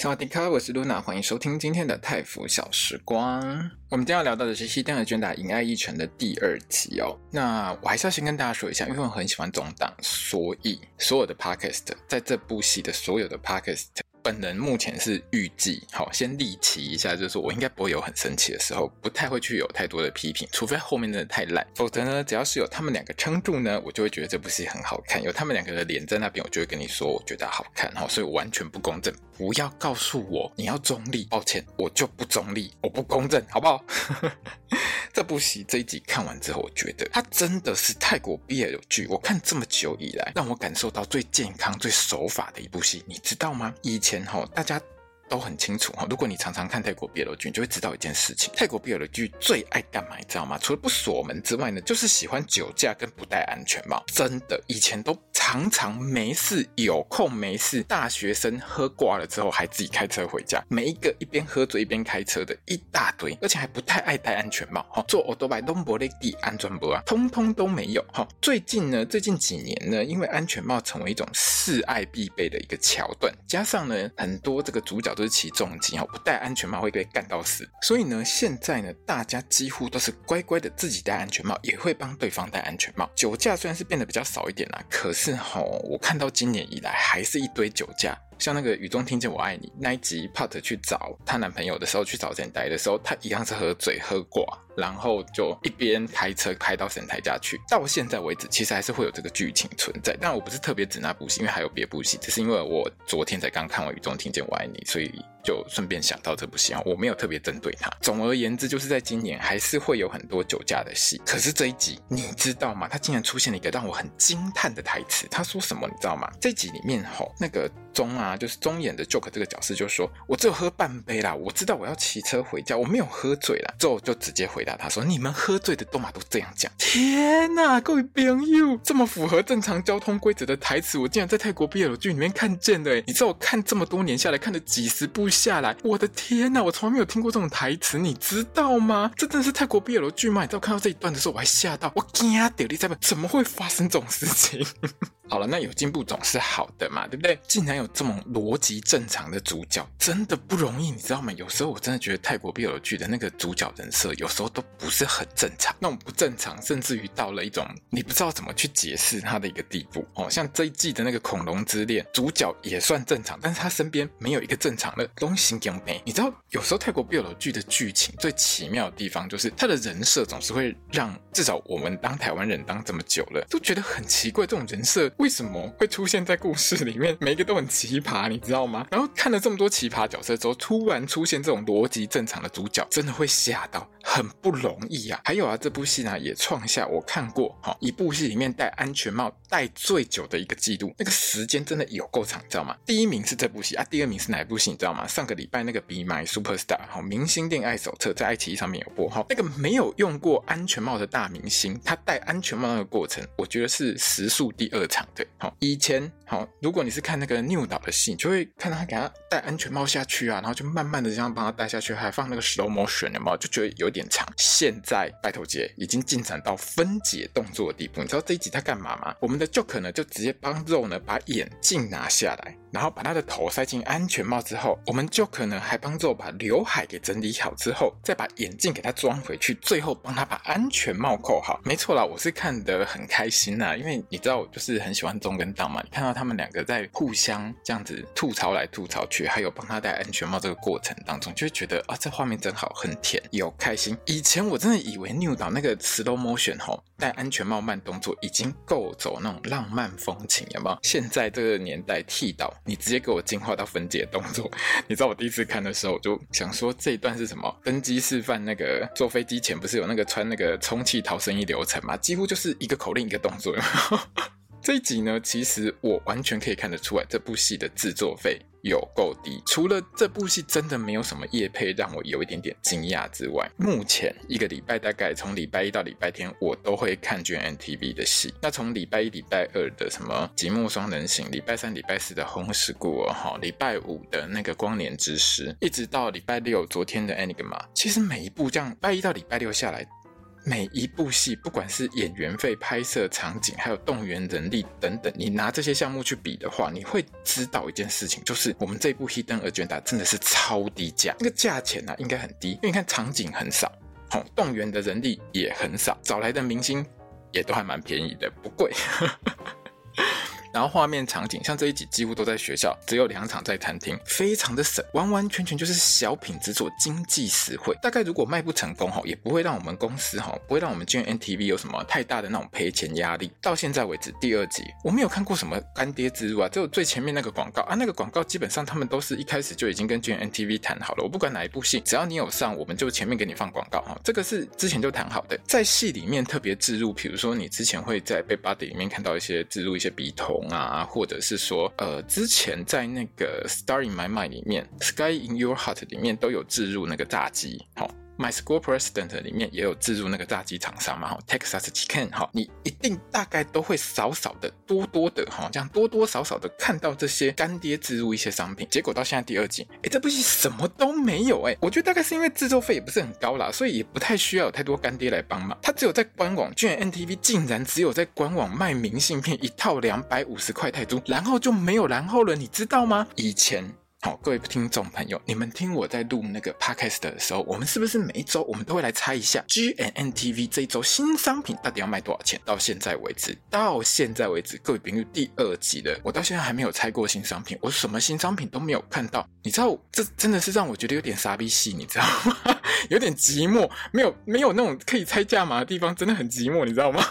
萨迪卡，我是露娜，欢迎收听今天的泰服小时光。我们今天要聊到的是《西单的卷打银爱一城》的第二集哦。那我还是要先跟大家说一下，因为我很喜欢总档，所以所有的 Podcast 在这部戏的所有的 Podcast。本人目前是预计，好，先立旗一下，就是我应该不会有很生气的时候，不太会去有太多的批评，除非后面真的太烂，否则呢，只要是有他们两个撑住呢，我就会觉得这部戏很好看。有他们两个的脸在那边，我就会跟你说，我觉得好看，哈，所以完全不公正，不要告诉我你要中立，抱歉，我就不中立，我不公正，好不好？这部戏这一集看完之后，我觉得它真的是泰国 BL 剧，我看这么久以来，让我感受到最健康、最守法的一部戏，你知道吗？以前哈，大家。都很清楚哈，如果你常常看泰国 BL 剧，你就会知道一件事情：泰国 BL 剧最爱干嘛？你知道吗？除了不锁门之外呢，就是喜欢酒驾跟不戴安全帽。真的，以前都常常没事，有空没事，大学生喝挂了之后还自己开车回家，每一个一边喝醉一边开车的一大堆，而且还不太爱戴安全帽哈。做欧多拜东伯雷蒂安全帽啊，通通都没有哈。最近呢，最近几年呢，因为安全帽成为一种示爱必备的一个桥段，加上呢，很多这个主角。都是骑重机哦，不戴安全帽会被干到死。所以呢，现在呢，大家几乎都是乖乖的自己戴安全帽，也会帮对方戴安全帽。酒驾虽然是变得比较少一点啦，可是吼，我看到今年以来还是一堆酒驾。像那个雨中听见我爱你那一集，Part 去找她男朋友的时候，去找神台的时候，她一样是喝醉喝挂，然后就一边开车开到神台家去。到现在为止，其实还是会有这个剧情存在。但我不是特别指那部戏，因为还有别部戏，只是因为我昨天才刚看完雨中听见我爱你，所以就顺便想到这部戏啊。我没有特别针对它。总而言之，就是在今年还是会有很多酒驾的戏。可是这一集你知道吗？他竟然出现了一个让我很惊叹的台词。他说什么？你知道吗？这集里面吼那个。中啊，就是中演的 Joke 这个角色就说：“我只有喝半杯啦，我知道我要骑车回家，我没有喝醉啦。”之后就直接回答他说：“你们喝醉的都嘛都这样讲。”天哪，各位朋友，这么符合正常交通规则的台词，我竟然在泰国 BL 剧里面看见的！你知道我看这么多年下来，看了几十部下来，我的天呐，我从来没有听过这种台词，你知道吗？这真的是泰国 BL 剧吗？你知道看到这一段的时候，我还吓到，我惊啊！屌你在怎么会发生这种事情？好了，那有进步总是好的嘛，对不对？竟然有这么逻辑正常的主角，真的不容易，你知道吗？有时候我真的觉得泰国 BL 剧的那个主角人设，有时候都不是很正常，那种不正常，甚至于到了一种你不知道怎么去解释他的一个地步哦。像这一季的那个恐龙之恋，主角也算正常，但是他身边没有一个正常的东西给没。你知道，有时候泰国 BL 剧的剧情最奇妙的地方，就是他的人设总是会让至少我们当台湾人当这么久了，都觉得很奇怪，这种人设。为什么会出现在故事里面？每一个都很奇葩，你知道吗？然后看了这么多奇葩角色之后，突然出现这种逻辑正常的主角，真的会吓到。很不容易啊！还有啊，这部戏呢也创下我看过哈一部戏里面戴安全帽戴最久的一个记录，那个时间真的有够长，你知道吗？第一名是这部戏啊，第二名是哪部戏？你知道吗？上个礼拜那个《Be My Superstar》哈，明星恋爱手册在爱奇艺上面有播哈，那个没有用过安全帽的大明星，他戴安全帽那个过程，我觉得是时数第二长的。好，以前好，如果你是看那个 New 导的戏，你就会看到他给他戴安全帽下去啊，然后就慢慢的这样帮他戴下去，还放那个 slow motion 的帽，就觉得有点。长，现在拜托姐已经进展到分解动作的地步。你知道这一集他干嘛吗？我们的 Joke 呢，就直接帮肉呢把眼镜拿下来，然后把他的头塞进安全帽之后，我们 Joke 呢还帮肉把刘海给整理好之后，再把眼镜给他装回去，最后帮他把安全帽扣好。没错啦，我是看得很开心呐，因为你知道我就是很喜欢中跟档嘛。你看到他们两个在互相这样子吐槽来吐槽去，还有帮他戴安全帽这个过程当中，就会觉得啊，这画面真好，很甜，有开心。以前我真的以为 New 岛那个 slow motion 吼，戴安全帽慢动作已经够走那种浪漫风情，有没有？现在这个年代剃刀，你直接给我进化到分解动作。你知道我第一次看的时候，我就想说这一段是什么？登机示范那个坐飞机前不是有那个穿那个充气逃生衣流程吗？几乎就是一个口令一个动作。这一集呢，其实我完全可以看得出来，这部戏的制作费有够低。除了这部戏真的没有什么夜配让我有一点点惊讶之外，目前一个礼拜大概从礼拜一到礼拜天，我都会看 GMMTV 的戏。那从礼拜一、礼拜二的什么《寂寞双人行》，礼拜三、礼拜四的《红石故儿》哈，礼拜五的那个《光年之时》，一直到礼拜六昨天的《Enigma》，其实每一部这样，拜一到礼拜六下来。每一部戏，不管是演员费、拍摄场景，还有动员人力等等，你拿这些项目去比的话，你会知道一件事情，就是我们这部《Hidden Agenda》真的是超低价，那个价钱呢、啊、应该很低，因为你看场景很少，好，动员的人力也很少，找来的明星也都还蛮便宜的，不贵。然后画面场景像这一集几乎都在学校，只有两场在餐厅，非常的省，完完全全就是小品制作，经济实惠。大概如果卖不成功哈，也不会让我们公司哈，不会让我们 GNTV 有什么太大的那种赔钱压力。到现在为止，第二集我没有看过什么干爹植入啊，只有最前面那个广告啊，那个广告基本上他们都是一开始就已经跟 GNTV 谈好了，我不管哪一部戏，只要你有上，我们就前面给你放广告哈，这个是之前就谈好的。在戏里面特别置入，比如说你之前会在 Bad Buddy 里面看到一些置入一些笔筒啊，或者是说，呃，之前在那个《Star in My Mind》里面，《Sky in Your Heart》里面都有置入那个炸鸡，好、My School President 里面也有置入那个炸鸡厂商嘛，哈，Texas Chicken 哈，你一定大概都会少少的、多多的哈，这样多多少少的看到这些干爹置入一些商品。结果到现在第二季，哎，这部戏什么都没有哎，我觉得大概是因为制作费也不是很高啦，所以也不太需要有太多干爹来帮忙。他只有在官网，居然 NTV 竟然只有在官网卖明信片一套两百五十块泰铢，然后就没有然后了，你知道吗？以前。好，各位听众朋友，你们听我在录那个 podcast 的时候，我们是不是每一周我们都会来猜一下 GMMTV 这一周新商品到底要卖多少钱？到现在为止，到现在为止，各位朋友，第二集了，我到现在还没有猜过新商品，我什么新商品都没有看到。你知道，这真的是让我觉得有点傻逼戏，你知道吗？有点寂寞，没有没有那种可以猜价码的地方，真的很寂寞，你知道吗？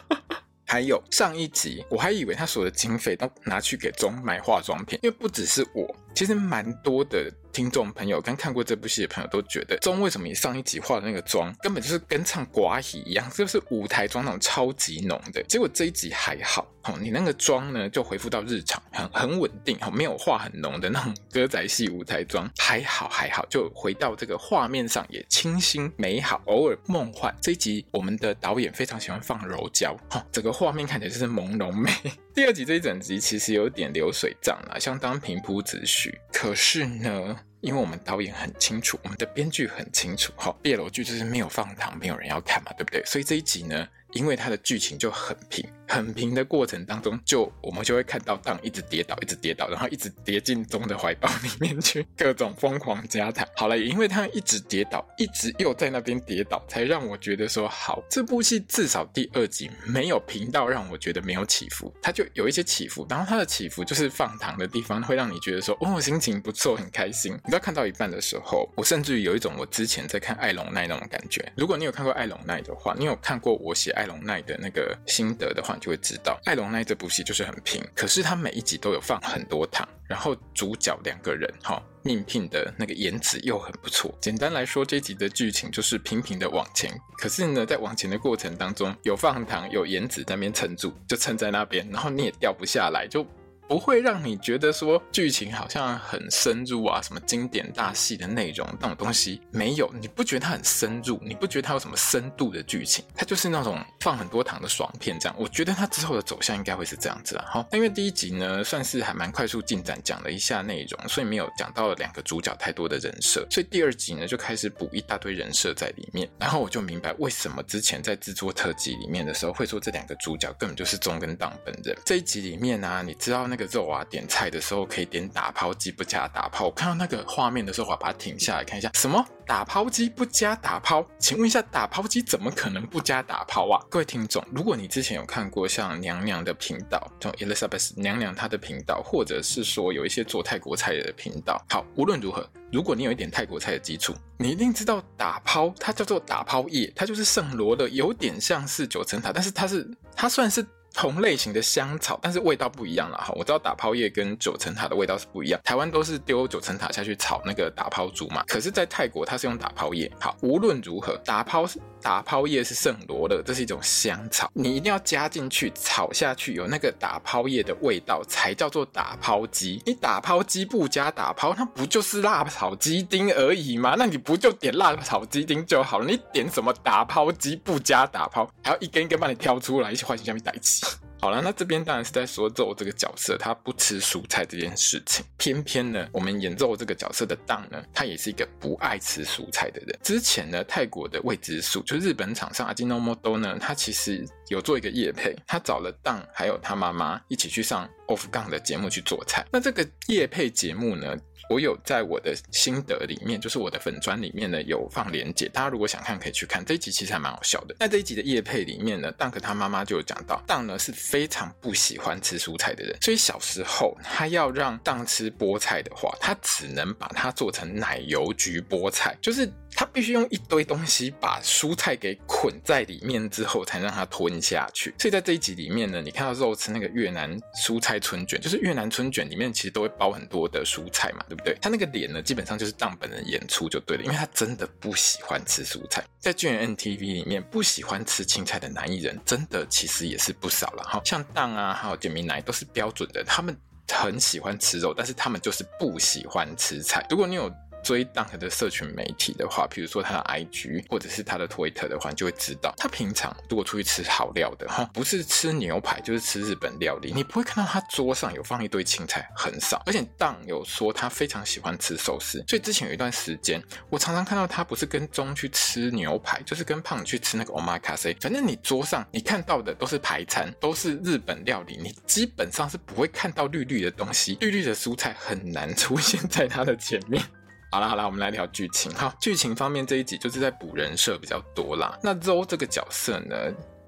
还有上一集，我还以为他所有的经费都拿去给钟买化妆品，因为不只是我，其实蛮多的。听众朋友跟看过这部戏的朋友都觉得，钟为什么你上一集化的那个妆根本就是跟唱寡戏一样，就是舞台妆那种超级浓的。结果这一集还好，哦，你那个妆呢就恢复到日常，很很稳定，哦，没有化很浓的那种歌仔戏舞台妆，还好还好，就回到这个画面上也清新美好，偶尔梦幻。这一集我们的导演非常喜欢放柔焦，哈，整个画面看起来就是朦胧美。第二集这一整集其实有点流水账啦，相当平铺直叙，可是呢。因为我们导演很清楚，我们的编剧很清楚，哈，毕业楼剧就是没有放糖，没有人要看嘛，对不对？所以这一集呢，因为它的剧情就很平。很平的过程当中，就我们就会看到当一直跌倒，一直跌倒，然后一直跌进钟的怀抱里面去，各种疯狂加糖。好了，也因为他一直跌倒，一直又在那边跌倒，才让我觉得说好，这部戏至少第二集没有平到让我觉得没有起伏，它就有一些起伏。然后它的起伏就是放糖的地方，会让你觉得说哦，心情不错，很开心。你知道看到一半的时候，我甚至于有一种我之前在看艾龙奈那种感觉。如果你有看过艾龙奈的话，你有看过我写艾龙奈的那个心得的话，就会知道，《艾龙奈》这部戏就是很平，可是他每一集都有放很多糖，然后主角两个人哈，应聘的那个颜值又很不错。简单来说，这集的剧情就是平平的往前，可是呢，在往前的过程当中，有放糖，有颜值在那边撑住，就撑在那边，然后你也掉不下来，就。不会让你觉得说剧情好像很深入啊，什么经典大戏的内容那种东西没有，你不觉得它很深入？你不觉得它有什么深度的剧情？它就是那种放很多糖的爽片这样。我觉得它之后的走向应该会是这样子啊。好，那因为第一集呢算是还蛮快速进展，讲了一下内容，所以没有讲到两个主角太多的人设，所以第二集呢就开始补一大堆人设在里面，然后我就明白为什么之前在制作特辑里面的时候会说这两个主角根本就是中跟当本人。这一集里面呢、你知道那。个肉啊，点菜的时候可以点打抛鸡不加打抛。我看到那个画面的时候，我把它停下来看一下，什么打抛鸡不加打抛？请问一下，打抛鸡怎么可能不加打抛啊？各位听众，如果你之前有看过像娘娘的频道，像 Elizabeth 娘娘她的频道，或者是说有一些做泰国菜的频道，好，无论如何，如果你有一点泰国菜的基础，你一定知道打抛，它叫做打抛叶，它就是圣罗的，有点像是九层塔，但是它是它算是。同类型的香草，但是味道不一样了哈。我知道打抛叶跟九层塔的味道是不一样，台湾都是丢九层塔下去炒那个打抛猪嘛，可是，在泰国它是用打抛叶。好，无论如何，打抛打抛叶是圣罗勒，这是一种香草，你一定要加进去炒下去，有那个打抛叶的味道，才叫做打抛鸡。你打抛鸡不加打抛，它不就是辣炒鸡丁而已吗？那你不就点辣炒鸡丁就好了？你点什么打抛鸡不加打抛，还要一根一根帮你挑出来，一起换成下面代起。好了，那这边当然是在说肉这个角色他不吃蔬菜这件事情。偏偏呢，我们演肉这个角色的当呢，他也是一个不爱吃蔬菜的人。之前呢，泰国的未知数，就日本厂商阿基诺莫多呢，他其实有做一个业配，他找了当还有他妈妈一起去上 Off 杠的节目去做菜。那这个夜配节目呢，我有在我的心得里面，就是我的粉专里面呢有放连结，大家如果想看可以去看。这一集其实还蛮好笑的。在这一集的夜配里面呢，Dunk 他妈妈就有讲到，Dunk 呢是非常不喜欢吃蔬菜的人，所以小时候他要让 Dunk 吃菠菜的话，他只能把它做成奶油焗菠菜，就是。他必须用一堆东西把蔬菜给捆在里面之后，才让它吞下去。所以在这一集里面呢，你看到肉吃那个越南蔬菜春卷，就是越南春卷里面其实都会包很多的蔬菜嘛，对不对？他那个脸呢，基本上就是当本人演出就对了，因为他真的不喜欢吃蔬菜。在 GMMTV 里面，不喜欢吃青菜的男艺人真的其实也是不少了哈，像当啊，还有简明奶都是标准的，他们很喜欢吃肉，但是他们就是不喜欢吃菜。如果你有。追 Dunk 的社群媒体的话，比如说他的 IG 或者是他的 Twitter 的话，你就会知道他平常如果出去吃好料的哈，不是吃牛排就是吃日本料理，你不会看到他桌上有放一堆青菜，很少。而且当有说他非常喜欢吃寿司，所以之前有一段时间，我常常看到他不是跟中去吃牛排，就是跟胖去吃那个 Omakase。反正你桌上你看到的都是排餐，都是日本料理，你基本上是不会看到绿绿的东西，绿绿的蔬菜很难出现在他的前面。好啦好啦，我们来聊剧情。好，剧情方面这一集就是在补人设比较多啦。那 Zo 这个角色呢，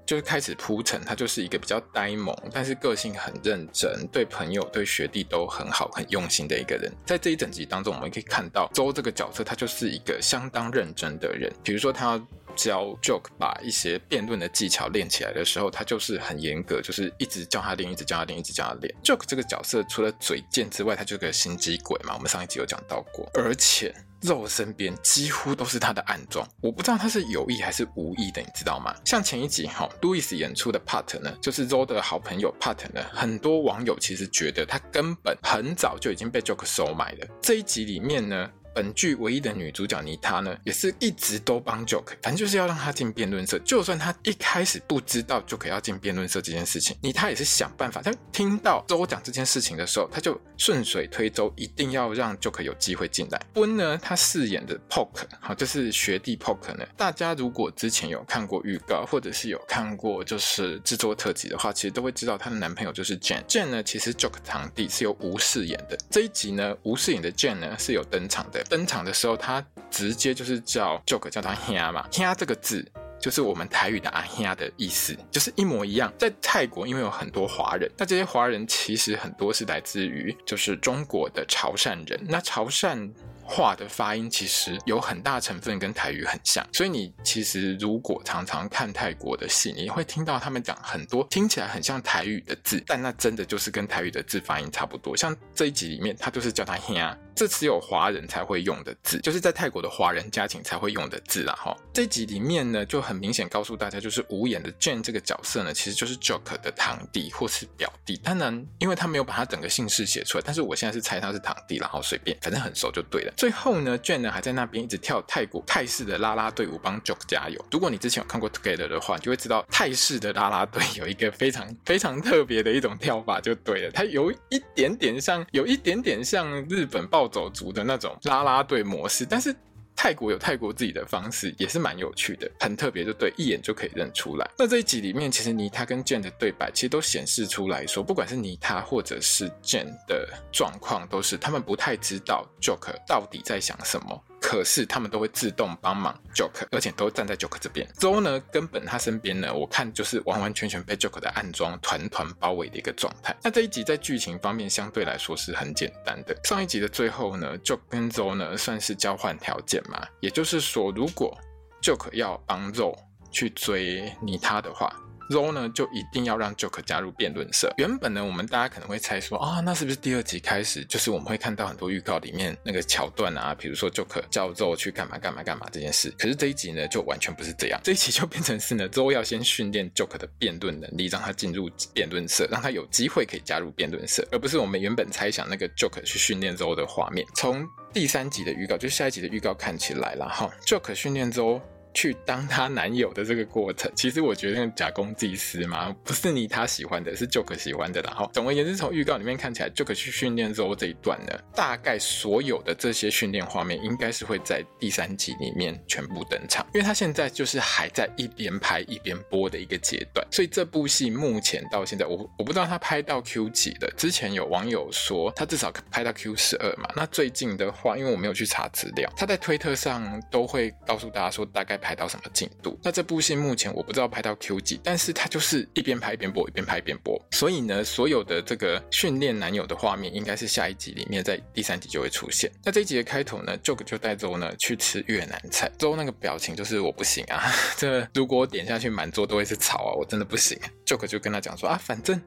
就是开始铺陈，他就是一个比较呆萌，但是个性很认真，对朋友、对学弟都很好、很用心的一个人。在这一整集当中，我们可以看到 Zo 这个角色，他就是一个相当认真的人。比如说他要。教 Joke 把一些辩论的技巧练起来的时候，他就是很严格，就是一直教他练，一直教他练，一直教他练。Joke 这个角色除了嘴贱之外，他就是个心机鬼嘛。我们上一集有讲到过，而且肉身边几乎都是他的暗桩，我不知道他是有意还是无意的，你知道吗？像前一集哈，Louis 演出的 Pat 呢，就是 Roe 的好朋友 Pat 呢，很多网友其实觉得他根本很早就已经被 Joke 收买了。这一集里面呢。本剧唯一的女主角妮塔呢，也是一直都帮 Joke，反正就是要让他进辩论社。就算他一开始不知道 Joke 要进辩论社这件事情，妮塔也是想办法。他听到周讲这件事情的时候，他就顺水推舟，一定要让 Joke 有机会进来。温呢，他饰演的 Poke，好，就是学弟 Pok 呢。大家如果之前有看过预告，或者是有看过就是制作特辑的话，其实都会知道她的男朋友就是 Jane。Jane 呢，其实 Joke 堂弟是由吴饰演的。这一集呢，吴饰演的 Jane 呢是有登场的。登场的时候，他直接就是叫 Joke 叫他兄嘛，兄这个字就是我们台语的阿兄的意思，就是一模一样。在泰国，因为有很多华人，那这些华人其实很多是来自于就是中国的潮汕人，那潮汕。话的发音其实有很大成分跟台语很像，所以你其实如果常常看泰国的戏，你会听到他们讲很多听起来很像台语的字，但那真的就是跟台语的字发音差不多。像这一集里面，他就是叫他兄，这只有华人才会用的字，就是在泰国的华人家庭才会用的字啦。哈，这一集里面呢，就很明显告诉大家，就是无眼的 Jane 这个角色呢，其实就是 Joker 的堂弟或是表弟。当然，因为他没有把他整个姓氏写出来，但是我现在是猜他是堂弟，然后随便，反正很熟就对了。最后呢卷呢还在那边一直跳泰国泰式的啦啦队舞帮 Joke 加油。如果你之前有看过 Together 的话，你就会知道泰式的啦啦队有一个非常非常特别的一种跳法，就对了。它有一点点像，有一点点像日本暴走族的那种啦啦队模式，但是。泰国有泰国自己的方式，也是蛮有趣的，很特别，就对，一眼就可以认出来。那这一集里面，其实妮塔跟 jan 的对白，其实都显示出来说，不管是妮塔或者是 jan 的状况，都是他们不太知道 Joke 到底在想什么。可是他们都会自动帮忙 Joke，而且都站在 Joker 这边。Zo 呢，根本他身边呢，我看就是完完全全被 Joker 的暗装团团包围的一个状态。那这一集在剧情方面相对来说是很简单的。上一集的最后呢，Joke 跟 Zo 呢算是交换条件嘛，也就是说，如果 Joker 要帮 Zo 去追妮他的话。Zo 呢就一定要让 Joker 加入辩论社。原本呢，我们大家可能会猜说啊，那是不是第二集开始就是我们会看到很多预告里面那个桥段啊，比如说 Joker 叫 Zo 去干嘛干嘛干嘛这件事。可是这一集呢，就完全不是这样，这一集就变成是呢，Zo 要先训练 Joker 的辩论能力，让他进入辩论社，让他有机会可以加入辩论社，而不是我们原本猜想那个 Joker 去训练 Zo 的画面。从第三集的预告，就下一集的预告看起来了哈，Joker 训练 Zo 去当她男友的这个过程，其实我觉得假公济私嘛，不是你他喜欢的，是 Joker 喜欢的。然后总而言之，从预告里面看起来，Joker 去训练 Zo 这一段呢，大概所有的这些训练画面应该是会在第三集里面全部登场，因为他现在就是还在一边拍一边播的一个阶段，所以这部戏目前到现在，我我不知道他拍到 Q 几了。之前有网友说他至少拍到 Q 十二嘛，那最近的话，因为我没有去查资料，他在推特上都会告诉大家说大概。拍到什么进度？那这部戏目前我不知道拍到 Q 几，但是它就是一边拍一边播，一边拍一边播。所以呢，所有的这个训练男友的画面，应该是下一集里面在第三集就会出现。那这一集的开头呢，Joke 就带 Zoe 呢去吃越南菜，Zoe 那个表情就是我不行啊，这如果我点下去满桌都会是草啊，我真的不行。Joke 就跟他讲说啊，反正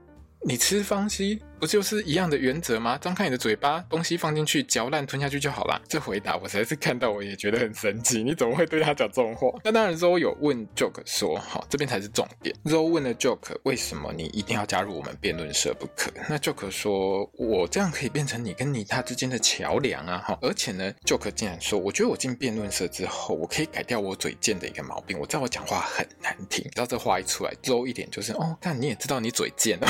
你吃方西。不就是一样的原则吗？张开你的嘴巴，东西放进去，嚼烂吞下去就好了。这回答我实在是看到我也觉得很神奇。你怎么会对他讲这种话？那当然，Zoe 有问 Joke 说：“好，这边才是重点。”Zoe 问了 Joke：“ 为什么你一定要加入我们辩论社不可？”那 Joke 说：“我这样可以变成你跟你他之间的桥梁啊！”哈，而且呢，Joke 竟然说：“我觉得我进辩论社之后，我可以改掉我嘴贱的一个毛病。我知道我讲话很难听。”你知道这话一出来，Zoe 一点就是：“哦，但你也知道你嘴贱哦。”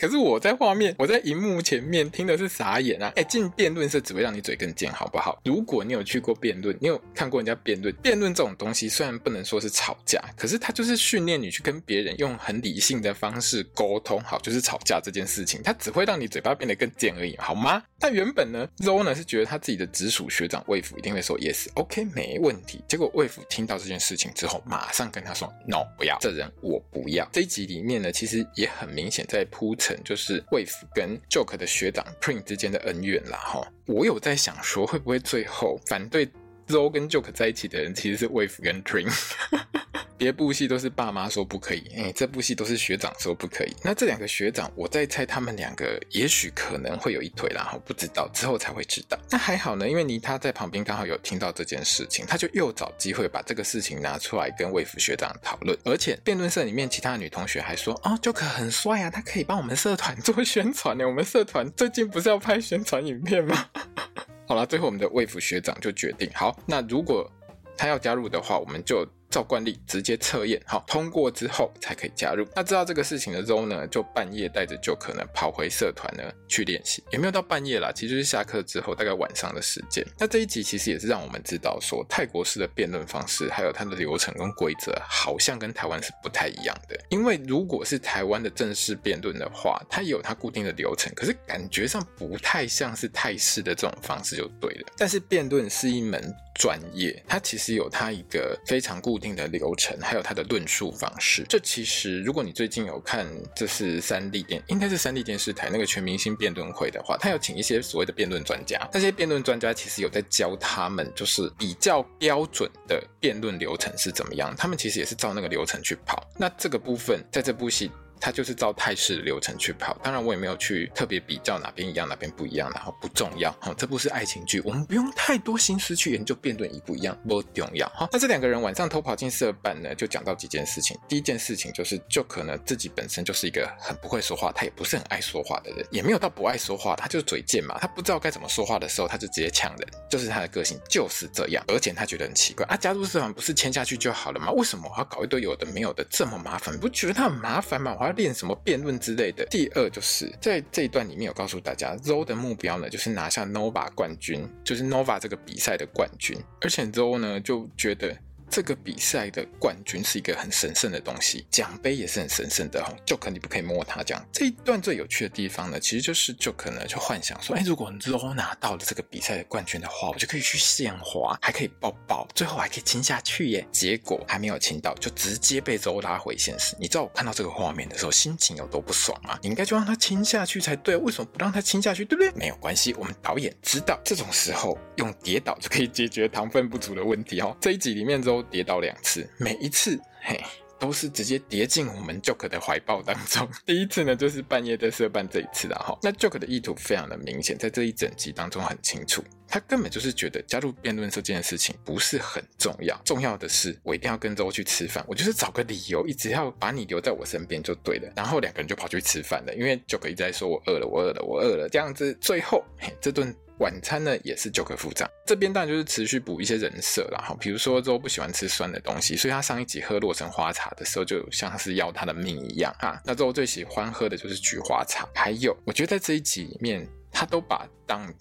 可是我在画面，我在荧幕前面听的是傻眼啊！哎，进辩论社只会让你嘴更贱，好不好？如果你有去过辩论，你有看过人家辩论，辩论这种东西虽然不能说是吵架，可是它就是训练你去跟别人用很理性的方式沟通，好，就是吵架这件事情，它只会让你嘴巴变得更贱而已，好吗？但原本呢，Zo 呢是觉得他自己的直属学长卫福一定会说 yes，OK，没问题。结果卫福听到这件事情之后，马上跟他说 no，不要，这人我不要。这一集里面呢，其实也很明显在铺陈，就是 Wave 跟 Joke 的学长 Pring 之间的恩怨啦。哈，我有在想说，会不会最后反对 Zoe 跟 Joke 在一起的人，其实是 Wave 跟 Pring。别部戏都是爸妈说不可以，哎，这部戏都是学长说不可以。那这两个学长，我在猜他们两个也许可能会有一腿，然后不知道之后才会知道。那还好呢，因为妮他在旁边刚好有听到这件事情，他就又找机会把这个事情拿出来跟魏福学长讨论。而且辩论社里面其他的女同学还说，哦，Joker 很帅啊，他可以帮我们社团做宣传呢。我们社团最近不是要拍宣传影片吗？好了，最后我们的魏福学长就决定，好，那如果他要加入的话，我们就。照惯例直接测验，好，通过之后才可以加入。那知道这个事情的 Zoe 呢，就半夜带着就可能跑回社团呢去练习。也没有到半夜啦，其实就是下课之后大概晚上的时间。那这一集其实也是让我们知道说，泰国式的辩论方式还有它的流程跟规则，好像跟台湾是不太一样的。因为如果是台湾的正式辩论的话，它也有它固定的流程，可是感觉上不太像是泰式的这种方式就对了。但是辩论是一门专业，它其实有它一个非常固定的流程，还有它的论述方式。这其实，如果你最近有看，这是三立电，应该是三立电视台那个全明星辩论会的话，他有请一些所谓的辩论专家。那些辩论专家其实有在教他们，就是比较标准的辩论流程是怎么样。他们其实也是照那个流程去跑。那这个部分在这部戏。他就是照泰式流程去跑，当然我也没有去特别比较哪边一样哪边不一样，然后不重要。好，这部是爱情剧，我们不用太多心思去研究辩论一不一样，不重要。好，那这两个人晚上偷跑进社办呢，就讲到几件事情。第一件事情就是，Joker 呢自己本身就是一个很不会说话，他也不是很爱说话的人，也没有到不爱说话，他就是嘴贱嘛，他不知道该怎么说话的时候，他就直接呛人，就是他的个性就是这样。而且他觉得很奇怪啊，加入社团不是签下去就好了吗？为什么我要搞一堆有的没有的这么麻烦？你不觉得他很麻烦吗？我练什么辩论？之类的。第二就是在这一段里面有告诉大家，Zoe 的目标呢就是拿下 Nova 冠军，就是 Nova 这个比赛的冠军，而且 Zoe 呢就觉得。这个比赛的冠军是一个很神圣的东西，奖杯也是很神圣的。哦。就可你不可以摸它。这样这一段最有趣的地方呢，其实就是就可能就幻想说，哎，如果 ZO 拿到了这个比赛的冠军的话，我就可以去献花，还可以抱抱，最后还可以亲下去耶。结果还没有亲到，就直接被 ZO 拉回现实。你知道我看到这个画面的时候心情有多不爽吗？你应该就让他亲下去才对，为什么不让他亲下去？对不对？没有关系，我们导演知道这种时候用跌倒就可以解决糖分不足的问题哦。这一集里面跌倒两次，每一次嘿都是直接跌进我们 Joke 的怀抱当中。第一次呢，就是半夜在社办这一次了哈。那 Joke 的意图非常的明显，在这一整集当中很清楚。他根本就是觉得加入辩论社这件事情不是很重要，重要的是我一定要跟周去吃饭，我就是找个理由，一直要把你留在我身边就对了。然后两个人就跑去吃饭了，因为 Joke 一直在说我饿了，我饿了，我饿了，这样子，最后嘿，这顿晚餐呢也是九个副长。这边当然就是持续补一些人设啦，哈，比如说周不喜欢吃酸的东西，所以他上一集喝洛神花茶的时候，就像是要他的命一样哈。那周最喜欢喝的就是菊花茶，还有我觉得在这一集里面，他都把当。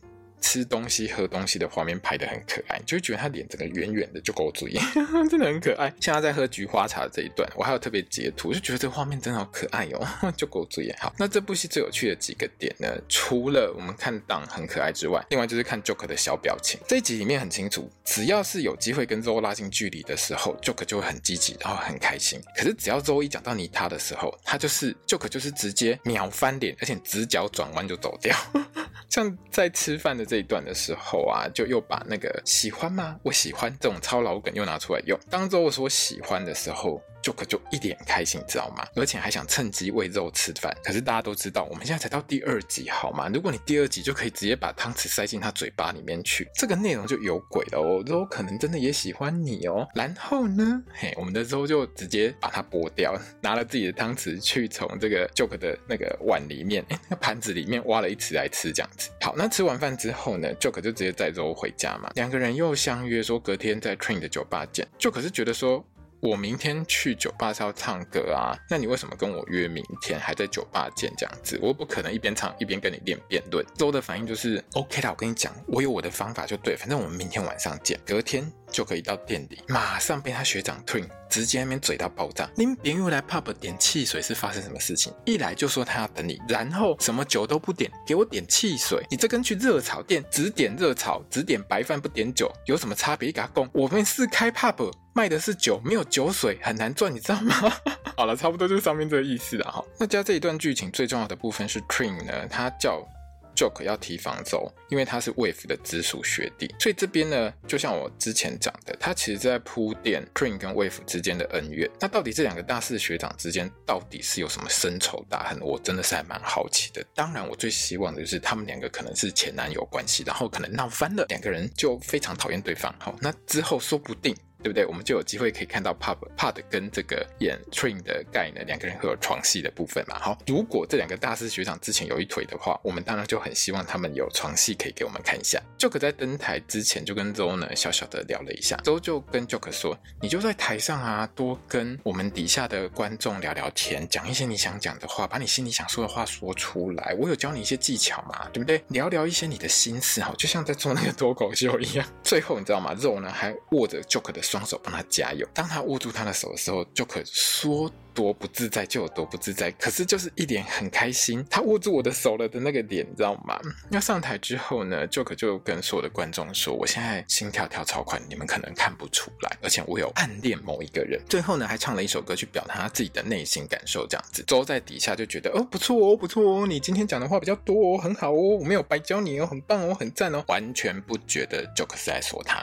吃东西、喝东西的画面拍得很可爱，就会觉得他脸整个圆圆的就够注意，真的很可爱。像他在喝菊花茶的这一段，我还有特别截图，就觉得这画面真的好可爱哦，就够注意。好，那这部戏最有趣的几个点呢，除了我们看档很可爱之外，另外就是看 Joke 的小表情。这一集里面很清楚，只要是有机会跟 Zoe 拉近距离的时候，Joke 就会很积极，然后很开心。可是只要 Zoe 一讲到你他的时候，他就是 Joke 就是直接秒翻脸，而且直角转弯就走掉。像在吃饭的这一段的时候啊，就又把那个喜欢吗？我喜欢这种超老梗又拿出来用。当周我说喜欢的时候。Joke 就一脸开心，知道吗？而且还想趁机喂肉吃饭。可是大家都知道，我们现在才到第二集，好吗？如果你第二集就可以直接把汤匙塞进他嘴巴里面去，这个内容就有鬼了哦。肉可能真的也喜欢你哦。然后呢，嘿，我们的肉就直接把它剥掉，拿了自己的汤匙去从这个 Joke 的那个碗里面，哎，那个盘子里面挖了一匙来吃，这样子。好，那吃完饭之后呢，Joke 就直接载肉回家嘛。两个人又相约说隔天在 Train 的酒吧见。Joke 是觉得说。我明天去酒吧是要唱歌啊，那你为什么跟我约明天还在酒吧见这样子？我不可能一边唱一边跟你练辩论。周的反应就是 OK 啦，我跟你讲，我有我的方法就对，反正我们明天晚上见，隔天就可以到店里，马上被他学长 Twin 直接那边嘴到爆炸。你们别又来 pub 点汽水是发生什么事情？一来就说他要等你，然后什么酒都不点，给我点汽水，你这跟去热炒店只点热炒，只点白饭不点酒有什么差别？你给他讲，我们是开 pub。卖的是酒，没有酒水很难赚，你知道吗？好了，差不多就是上面这个意思了哈。那加这一段剧情最重要的部分是 Trin 呢，他叫 Joke 要提防走，因为他是 Wave 的直属学弟，所以这边呢，就像我之前讲的，他其实在铺垫 Trin 跟 Wave 之间的恩怨。那到底这两个大四学长之间到底是有什么深仇大恨？我真的是还蛮好奇的。当然，我最希望的就是他们两个可能是前男友关系，然后可能闹翻了，两个人就非常讨厌对方。好，那之后说不定。对不对？我们就有机会可以看到 Pub PUD 跟这个演 TRAIN 的盖呢，两个人会有床戏的部分嘛。好，如果这两个大师学长之前有一腿的话，我们当然就很希望他们有床戏可以给我们看一下。Joke 在登台之前就跟周呢小小的聊了一下，周就跟 Joke 说：“你就在台上啊，多跟我们底下的观众聊聊天，讲一些你想讲的话，把你心里想说的话说出来。我有教你一些技巧嘛，对不对？聊聊一些你的心事，哈，就像在做那个脱口秀一样。最后你知道吗？肉呢还握着 Joke 的。双手帮他加油。当他握住他的手的时候，就可说多不自在就有多不自在。可是就是一脸很开心，他握住我的手了的那个脸，你知道吗？那上台之后呢，Joke 就跟所有的观众说：“我现在心跳跳超快，你们可能看不出来，而且我有暗恋某一个人。”最后呢，还唱了一首歌去表达他自己的内心感受，这样子。周在底下就觉得：“哦，不错哦，不错哦，你今天讲的话比较多哦，很好哦，我没有白教你哦，很棒哦，很赞哦，完全不觉得 Joke 是在说他。”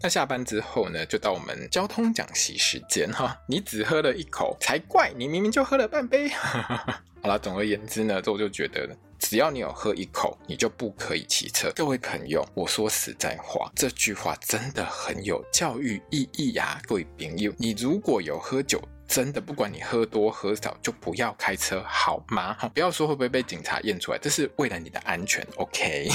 那下班之后呢，就到我们交通讲习时间哈。你只喝了一口才怪，你明明就喝了半杯。好了，总而言之呢，我就觉得，只要你有喝一口，你就不可以骑车。各位朋友，我说实在话，这句话真的很有教育意义呀。各位朋友，你如果有喝酒，真的不管你喝多喝少，就不要开车好吗？哈，不要说会不会被警察验出来，这是为了你的安全。OK。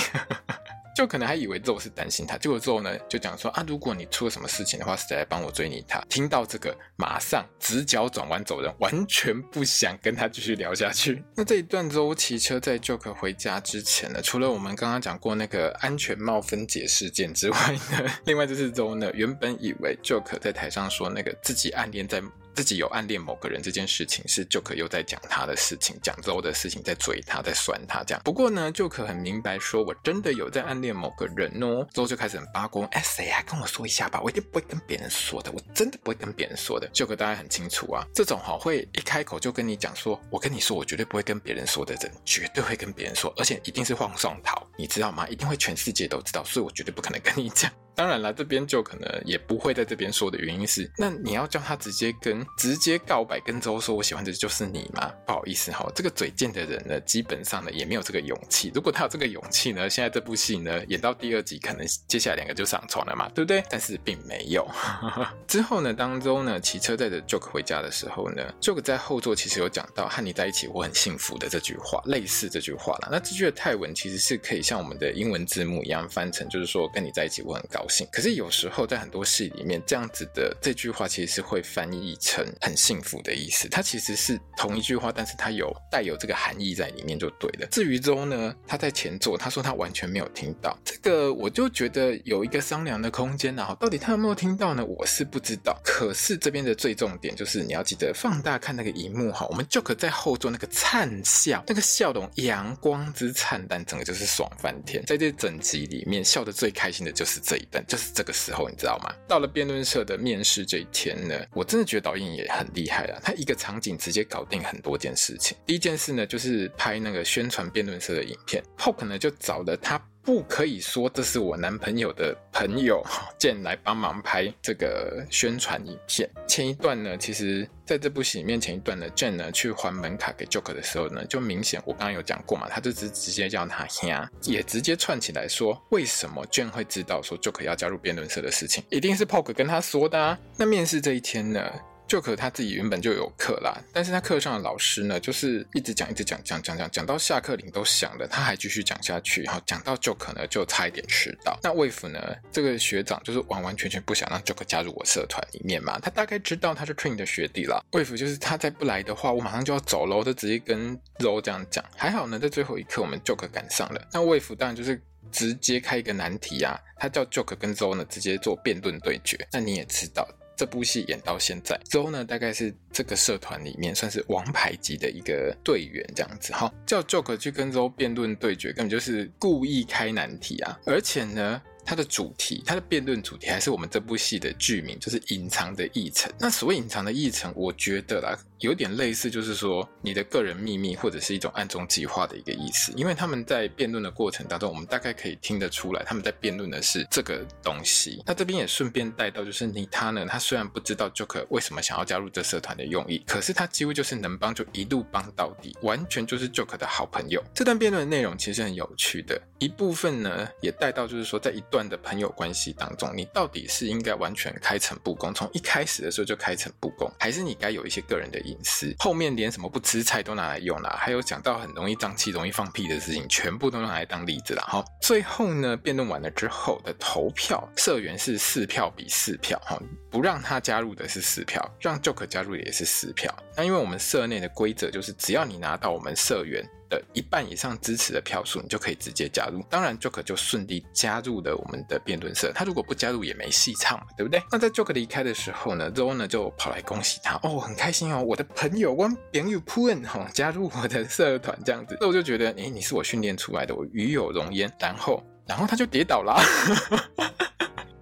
就可能还以为肉是担心他，结果之后呢，就讲说啊，如果你出了什么事情的话，谁来帮我追你他？听到这个，马上直角转弯走人，完全不想跟他继续聊下去。那这一段周骑车在 Joke 回家之前呢，除了我们刚刚讲过那个安全帽分解事件之外呢，另外就是周呢，原本以为 Joke 在台上说那个自己暗恋在。自己有暗恋某个人这件事情，是 Joke 又在讲他的事情，讲周的事情，在追他，在酸他这样。不过呢，Joke 很明白，说我真的有在暗恋某个人哦。之后就开始很八卦，哎，谁啊？跟我说一下吧，我一定不会跟别人说的，我真的不会跟别人说的。Joke 大家很清楚啊，这种好会一开口就跟你讲说，我跟你说，我绝对不会跟别人说的人，绝对会跟别人说，而且一定是放双桃，你知道吗？一定会全世界都知道，所以我绝对不可能跟你讲。当然了，这边就可能也不会在这边说的原因是，那你要叫他直接跟直接告白，跟周说我喜欢的就是你吗？不好意思哈，这个嘴贱的人呢，基本上呢也没有这个勇气。如果他有这个勇气呢，现在这部戏呢演到第二集，可能接下来两个就上床了嘛，对不对？但是并没有。之后呢，当周呢骑车载着 Joke 回家的时候呢，Joke 在后座其实有讲到和你在一起我很幸福的这句话，类似这句话啦。那这句的泰文其实是可以像我们的英文字幕一样翻成，就是说跟你在一起我很高可是有时候在很多戏里面，这样子的这句话其实是会翻译成很幸福的意思。它其实是同一句话，但是它有带有这个含义在里面就对了。至于周呢，他在前座，他说他完全没有听到这个，我就觉得有一个商量的空间。然后到底他有没有听到呢？我是不知道。可是这边的最重点就是你要记得放大看那个荧幕哈，我们 Joke 在后座那个灿笑，那个笑容阳光之灿烂，整个就是爽翻天。在这整集里面笑得最开心的就是这一但，就是这个时候，你知道吗？到了辩论社的面试这一天呢，我真的觉得导演也很厉害啊，他一个场景直接搞定很多件事情。第一件事呢，就是拍那个宣传辩论社的影片，Poke 呢就找了他。不可以说这是我男朋友的朋友 Jen 来帮忙拍这个宣传影片。前一段呢，其实在这部戏里面，前一段呢，Jen 呢去还门卡给 Joker 的时候呢，就明显我刚刚有讲过嘛，他就直直接叫他兄，也直接串起来说，为什么 Jen 会知道说 Joker 要加入辩论社的事情，一定是 Poke 跟他说的啊。那面试这一天呢？Joke 他自己原本就有课啦，但是他课上的老师呢，就是一直讲，一直讲，讲讲讲讲到下课铃都响了，他还继续讲下去，然后讲到 Joke 呢，就差一点迟到。那 wf 呢，这个学长就是完完全全不想让 Joke 加入我社团里面嘛，他大概知道他是 Train 的学弟啦。Wave 就是他再不来的话，我马上就要走喽，就直接跟 Zo 这样讲。还好呢，在最后一刻我们 Joke 赶上了。那 Wave 当然就是直接开一个难题啊，他叫 Joke 跟 Zo 呢直接做辩论对决。那你也知道。这部戏演到现在，周呢大概是这个社团里面算是王牌级的一个队员这样子哈，叫 Joke 去跟周辩论对决，根本就是故意开难题啊，而且呢。它的主题，它的辩论主题还是我们这部戏的剧名，就是隐藏的议程。那所谓隐藏的议程，我觉得啦，有点类似，就是说你的个人秘密或者是一种暗中计划的一个意思。因为他们在辩论的过程当中，我们大概可以听得出来，他们在辩论的是这个东西。那这边也顺便带到，就是你他呢，他虽然不知道 Joker 为什么想要加入这社团的用意，可是他几乎就是能帮就一路帮到底，完全就是 Joker 的好朋友。这段辩论的内容其实很有趣的，一部分呢也带到，就是说在一。段的朋友关系当中，你到底是应该完全开诚布公，从一开始的时候就开诚布公，还是你该有一些个人的意隐私？后面连什么不吃菜都拿来用啦，还有讲到很容易胀气、容易放屁的事情，全部都拿来当例子啦。哈，最后呢，辩论完了之后的投票，社员是四票比四票，哈，不让他加入的是四票，让 Joke 加入的也是四票。那因为我们社内的规则就是，只要你拿到我们社员的。一半以上支持的票数，你就可以直接加入。当然，Joker 就顺利加入了我们的辩论社。他如果不加入也没戏唱嘛，对不对？那在 Joker 离开的时候呢，Zo 呢就跑来恭喜他，哦，很开心哦，我的朋友，我朋友 Puen 哈，加入我的社团这样子。那我就觉得，哎，你是我训练出来的，我与有荣焉。然后，然后他就跌倒了。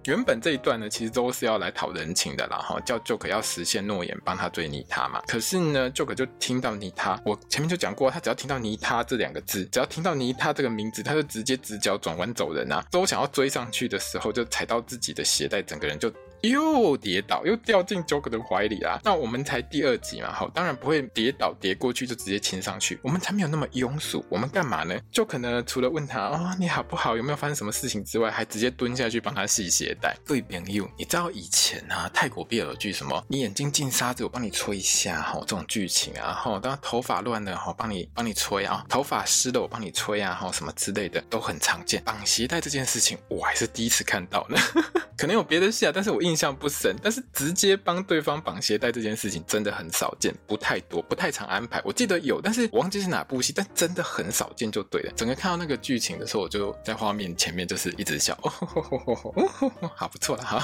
原本这一段呢，其实都是要来讨人情的啦，哈，叫 Joker 要实现诺言，帮他追妮他嘛。可是呢，Joker 就听到妮他，我前面就讲过，他只要听到妮他这两个字，只要听到妮他这个名字，他就直接直角转弯走人啊。都想要追上去的时候，就踩到自己的鞋带，整个人就。又跌倒，又掉进 Joker 的怀里啦。那我们才第二集嘛，好，当然不会跌倒跌过去就直接亲上去，我们才没有那么庸俗。我们干嘛呢？Joke 呢，除了问他哦，你好不好，有没有发生什么事情之外，还直接蹲下去帮他系鞋带。各位朋友，你知道以前啊，泰国 BL 剧什么，你眼睛进沙子，我帮你吹一下，哈，这种剧情啊，哈，当头发乱了，哈，帮你帮你吹啊，头发湿了，我帮你吹啊，哈，什么之类的都很常见。绑鞋带这件事情，我还是第一次看到呢，可能有别的戏啊，但是我印。印象不深，但是直接帮对方绑鞋带这件事情真的很少见，不太多，不太常安排。我记得有，但是我忘记是哪部戏，但真的很少见就对了。整个看到那个剧情的时候，我就在画面前面就是一直笑，哦吼吼吼吼哦、好不错了哈。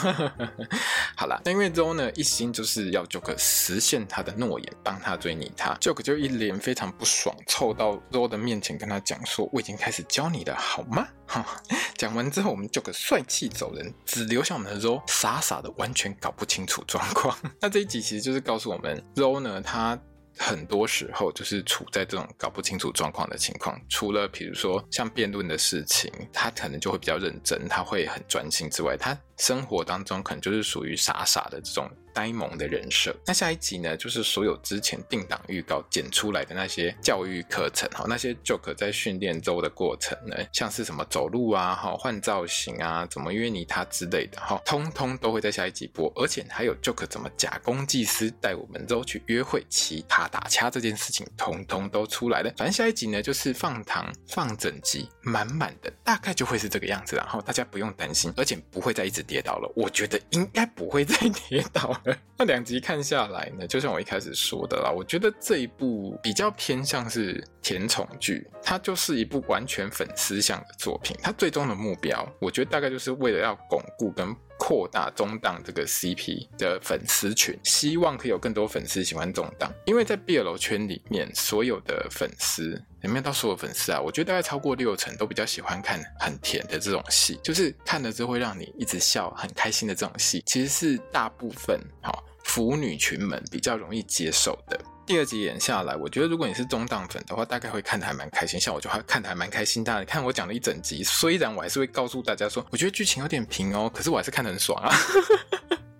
好了，那因为 Zo 呢一心就是要 Joke 实现他的诺言，帮他追妮他，Joke 就一脸非常不爽，凑到 Zo 的面前跟他讲说：“我已经开始教你了，好吗？”哈，讲完之后，我们 Joke 帅气走人，只留下我们的 Zo 傻傻的，完全搞不清楚状况。那这一集其实就是告诉我们，Zo 呢，他很多时候就是处在这种搞不清楚状况的情况。除了比如说像辩论的事情，他可能就会比较认真，他会很专心之外，他生活当中可能就是属于傻傻的这种。呆萌的人设。那下一集呢，就是所有之前定档预告剪出来的那些教育课程哈，那些 Joke 在训练周的过程呢，像是什么走路啊、哈换造型啊、怎么约你他之类的哈，通通都会在下一集播。而且还有 Joke 怎么假公济私带我们周去约会、其他打掐这件事情，通通都出来了。反正下一集呢，就是放糖放整集，满满的，大概就会是这个样子。然后大家不用担心，而且不会再一直跌倒了。我觉得应该不会再跌倒了。那两集看下来呢，就像我一开始说的啦，我觉得这一部比较偏向是甜宠剧，它就是一部完全粉丝向的作品。它最终的目标，我觉得大概就是为了要巩固跟扩大中档这个 CP 的粉丝群，希望可以有更多粉丝喜欢中档。因为在 BL 圈里面，所有的粉丝，也没有到所有粉丝啊，我觉得大概超过六成都比较喜欢看很甜的这种戏，就是看了之后会让你一直笑、很开心的这种戏，其实是大部分好。腐女群们比较容易接受的。第二集演下来，我觉得如果你是中档粉的话，大概会看的还蛮开心。像我就还看的还蛮开心。大家看我讲了一整集，虽然我还是会告诉大家说，我觉得剧情有点平哦，可是我还是看的很爽啊。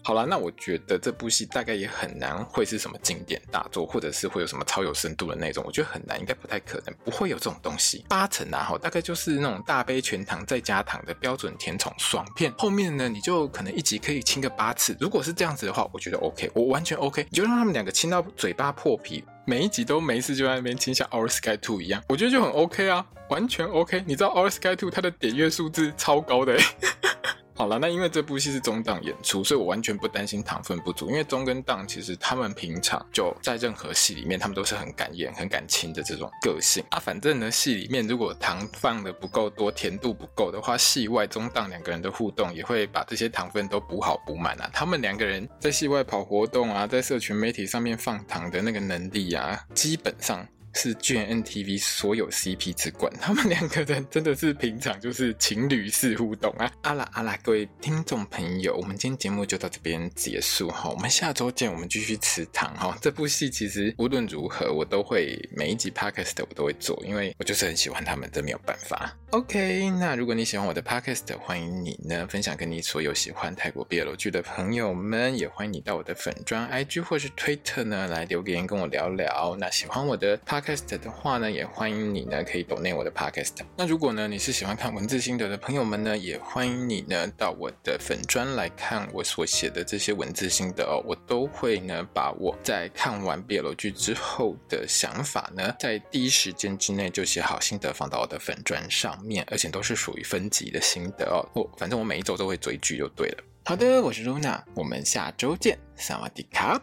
好啦，那我觉得这部戏大概也很难会是什么经典大作，或者是会有什么超有深度的那种，我觉得很难，应该不太可能，不会有这种东西。八成啊，哈，大概就是那种大杯全糖再加糖的标准甜宠爽片。后面呢，你就可能一集可以亲个八次。如果是这样子的话，我觉得 OK，我完全 OK。你就让他们两个亲到嘴巴破皮，每一集都没事就在那边亲像《Our Sky Two》一样，我觉得就很 OK 啊，完全 OK。你知道《Our Sky Two》它的点阅数字超高的欸。好了，那因为这部戏是中档演出，所以我完全不担心糖分不足。因为中跟档其实他们平常就在任何戏里面，他们都是很敢演、很敢亲的这种个性啊。反正呢，戏里面如果糖放的不够多，甜度不够的话，戏外中档两个人的互动也会把这些糖分都补好补满啊。他们两个人在戏外跑活动啊，在社群媒体上面放糖的那个能力啊，基本上。是 G N T V 所有 CP 之冠，他们两个人真的是平常就是情侣式互动啊！阿啦阿啦，各位听众朋友，我们今天节目就到这边结束哈，我们下周见，我们继续吃糖哈。这部戏其实无论如何，我都会每一集 Podcast 我都会做，因为我就是很喜欢他们，这没有办法。OK，那如果你喜欢我的 Podcast，欢迎你呢分享给你所有喜欢泰国 BL 剧的朋友们，也欢迎你到我的粉专 IG 或是 Twitter 呢来留言跟我聊聊。那喜欢我的 Pod。Podcast 的话呢，也欢迎你呢可以 donate 我的 Podcast。那如果呢你是喜欢看文字心得的朋友们呢，也欢迎你呢到我的粉专来看我所写的这些文字心得哦。我都会呢把我在看完 BL 剧之后的想法呢，在第一时间之内就写好心得放到我的粉专上面，而且都是属于分级的心得哦。我反正我每一周都会追剧就对了。好的，我是 Luna，我们下周见，萨瓦迪卡。